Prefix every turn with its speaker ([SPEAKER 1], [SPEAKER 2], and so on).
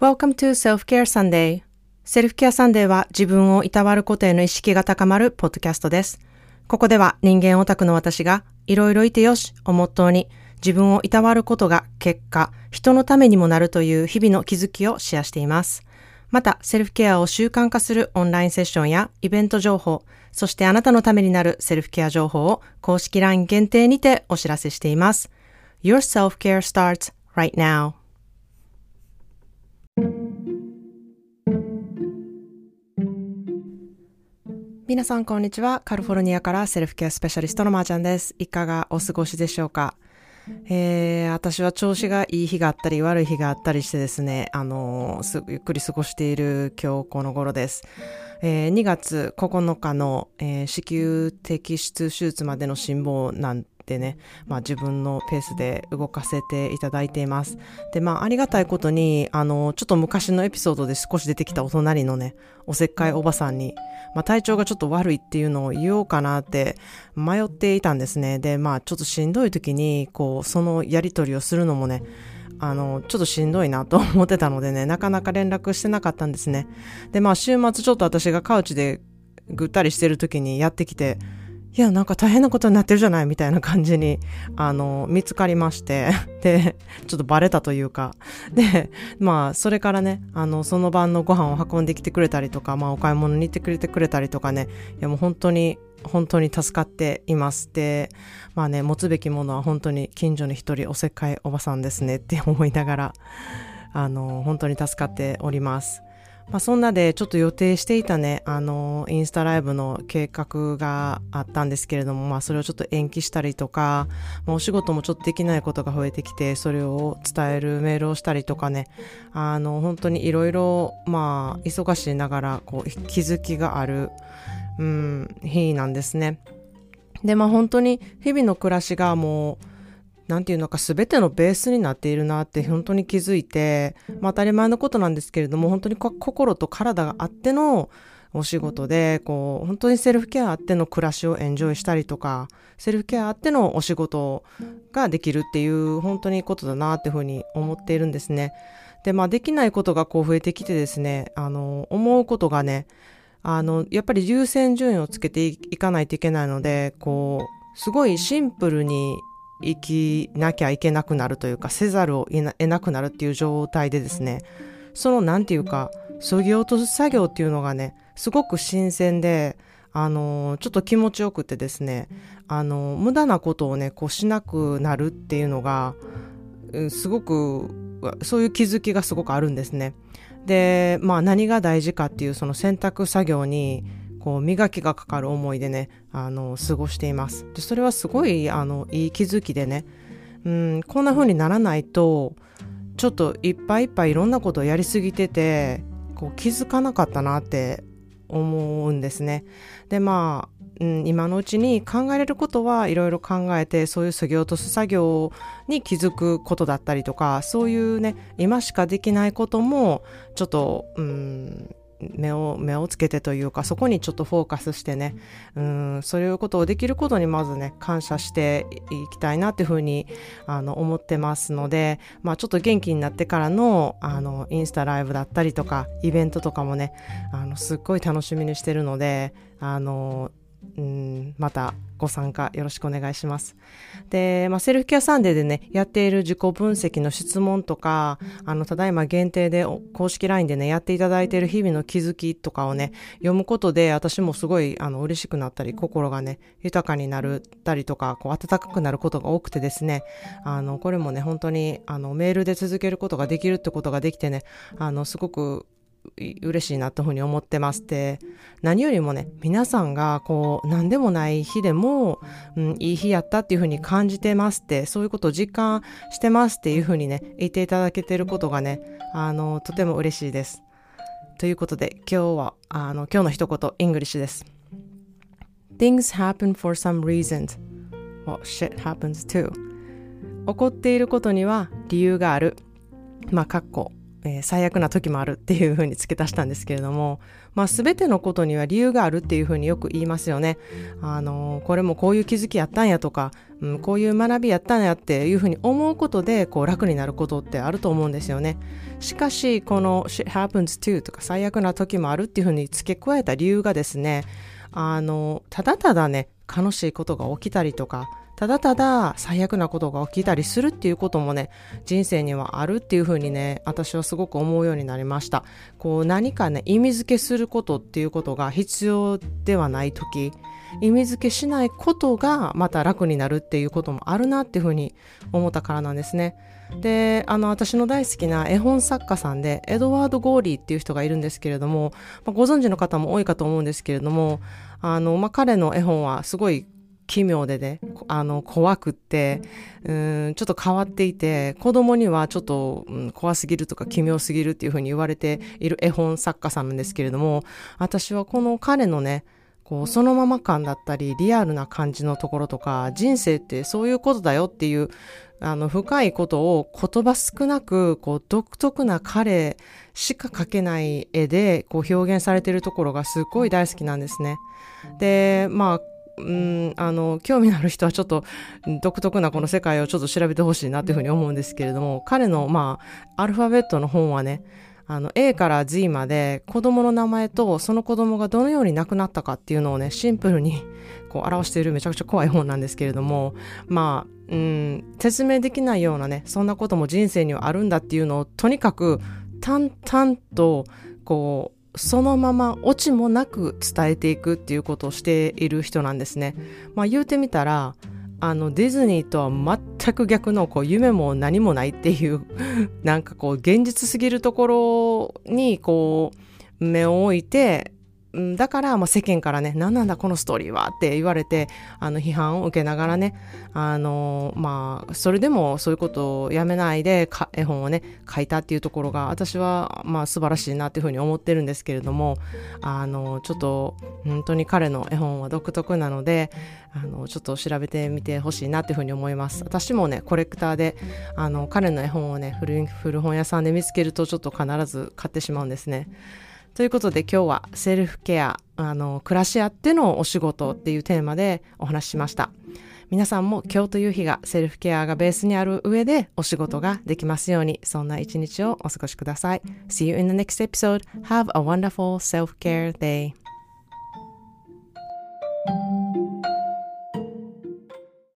[SPEAKER 1] Welcome to Self-Care Sunday. セルフケアサンデーは自分をいたわることへの意識が高まるポッドキャストです。ここでは人間オタクの私がいろいろいてよしをモットーに自分をいたわることが結果、人のためにもなるという日々の気づきをシェアしています。また、セルフケアを習慣化するオンラインセッションやイベント情報、そしてあなたのためになるセルフケア情報を公式 LINE 限定にてお知らせしています。Your self-care starts right now. 皆さんこんにちは。カルフォルニアからセルフケアスペシャリストのまーちゃんです。いかがお過ごしでしょうか？えー、私は調子がいい日があったり悪い日があったりしてですね、あのーゆっくり過ごしている今日この頃です。えー2月9日の、えー子宮摘出手術までの辛抱なんててね、まあ自分のペースで動かせていただいています。で、まあありがたいことに、あの、ちょっと昔のエピソードで少し出てきたお隣のね、おせっかいおばさんに、まあ体調がちょっと悪いっていうのを言おうかなって迷っていたんですね。で、まあちょっとしんどい時に、こう、そのやりとりをするのもね、あの、ちょっとしんどいなと思ってたのでね、なかなか連絡してなかったんですね。で、まあ週末ちょっと私がカウチでぐったりしてる時にやってきて、いや、なんか大変なことになってるじゃないみたいな感じに、あの、見つかりまして、で、ちょっとバレたというか、で、まあ、それからね、あの、その晩のご飯を運んできてくれたりとか、まあ、お買い物に行ってくれてくれたりとかね、いや、もう本当に、本当に助かっています。で、まあね、持つべきものは本当に近所に一人おせっかいおばさんですねって思いながら、あの、本当に助かっております。まあ、そんなでちょっと予定していたね、あの、インスタライブの計画があったんですけれども、まあ、それをちょっと延期したりとか、まあ、お仕事もちょっとできないことが増えてきて、それを伝えるメールをしたりとかね、あの、本当にいろいろ、まあ、忙しいながら、こう、気づきがある、うん、日なんですね。で、まあ、本当に日々の暮らしがもう、なんていうのか全てのベースになっているなって本当に気づいて、まあ当たり前のことなんですけれども、本当に心と体があってのお仕事で、こう、本当にセルフケアあっての暮らしをエンジョイしたりとか、セルフケアあってのお仕事ができるっていう本当にいいことだなっていうふうに思っているんですね。で、まあできないことがこう増えてきてですね、あの、思うことがね、あの、やっぱり優先順位をつけていかないといけないので、こう、すごいシンプルに生きなきゃいけなくなるというか、せざるを得なくなるっていう状態でですね、そのなんていうか、そぎ落とす作業っていうのがね、すごく新鮮で、あの、ちょっと気持ちよくてですね、あの、無駄なことをね、こうしなくなるっていうのが、すごく、そういう気づきがすごくあるんですね。で、まあ何が大事かっていうその選択作業に、こう磨きがかかる思いでね、あの、過ごしています。で、それはすごい、あの、いい気づきでね、うん、こんな風にならないと、ちょっといっぱいいっぱいいろんなことをやりすぎてて、こう気づかなかったなって思うんですね。で、まあ、うん、今のうちに考えれることはいろいろ考えて、そういう削ぎ落とす作業に気づくことだったりとか、そういうね、今しかできないことも、ちょっと、うん、目を、目をつけてというか、そこにちょっとフォーカスしてね、うん、そういうことをできることにまずね、感謝していきたいなっていうふうに、あの、思ってますので、まあちょっと元気になってからの、あの、インスタライブだったりとか、イベントとかもね、あの、すっごい楽しみにしてるので、あの、うん、またご参加よろしくお願いします。で、まあ、セルフケアサンデーでね、やっている自己分析の質問とか、あの、ただいま限定で公式 LINE でね、やっていただいている日々の気づきとかをね、読むことで、私もすごい、あの、嬉しくなったり、心がね、豊かになるったりとか、こう、温かくなることが多くてですね、あの、これもね、本当に、あの、メールで続けることができるってことができてね、あの、すごく、嬉しいなというふうに思ってますで何よりもね皆さんがこう何でもない日でも、うん、いい日やったっていうふうに感じてますってそういうことを実感してますっていうふうにね言っていただけてることがねあのとても嬉しいです。ということで今日はあの今日の一言 English です。Things happen for some reasons. Well shit happens too. 起こっていることには理由がある。まあ、かっこえー最悪な時もあるっていう風に付け足したんですけれども、まあ、全てのことには理由があるっていう風によく言いますよね。あのーこれもこういう気づきやったんやとか、うん、こういう学びやったんやっていうふうに思うことでこう楽になることってあると思うんですよね。しかしこの shit happens too とか最悪な時もあるっていうふうに付け加えた理由がですねあのただただね悲しいことが起きたりとかただただ最悪なことが起きたりするっていうこともね、人生にはあるっていうふうにね、私はすごく思うようになりました。こう何かね、意味付けすることっていうことが必要ではない時、意味付けしないことがまた楽になるっていうこともあるなっていうふうに思ったからなんですね。で、あの、私の大好きな絵本作家さんで、エドワード・ゴーリーっていう人がいるんですけれども、まあ、ご存知の方も多いかと思うんですけれども、あの、まあ、彼の絵本はすごい奇妙でね、あの、怖くって、うん、ちょっと変わっていて、子供にはちょっと、うん、怖すぎるとか奇妙すぎるっていうふうに言われている絵本作家さんなんですけれども、私はこの彼のね、こう、そのまま感だったり、リアルな感じのところとか、人生ってそういうことだよっていう、あの、深いことを言葉少なく、こう、独特な彼しか描けない絵で、こう、表現されているところがすっごい大好きなんですね。で、まあ、うん、あの、興味のある人はちょっと独特なこの世界をちょっと調べてほしいなというふうに思うんですけれども、彼の、まあ、アルファベットの本はね、あの、A から Z まで子供の名前とその子供がどのように亡くなったかっていうのをね、シンプルにこう表しているめちゃくちゃ怖い本なんですけれども、まあ、うん、説明できないようなね、そんなことも人生にはあるんだっていうのをとにかく淡々とこうそのままオチもなく伝えていくっていうことをしている人なんですね。まあ言うてみたら、あのディズニーとは全く逆のこう夢も何もないっていう なんかこう現実すぎるところにこう目を置いてだから、まあ、世間からね、何なんだこのストーリーはって言われて、あの、批判を受けながらね、あの、まあ、それでもそういうことをやめないで、絵本をね、書いたっていうところが、私は、まあ、素晴らしいなっていうふうに思ってるんですけれども、あの、ちょっと、本当に彼の絵本は独特なので、あの、ちょっと調べてみてほしいなっていうふうに思います。私もね、コレクターで、あの、彼の絵本をね、古古本屋さんで見つけると、ちょっと必ず買ってしまうんですね。ということで今日はセルフケア、あの、暮らし合ってのお仕事っていうテーマでお話ししました。皆さんも今日という日がセルフケアがベースにある上でお仕事ができますように、そんな一日をお過ごしください。See you in the next episode. Have a wonderful self-care day.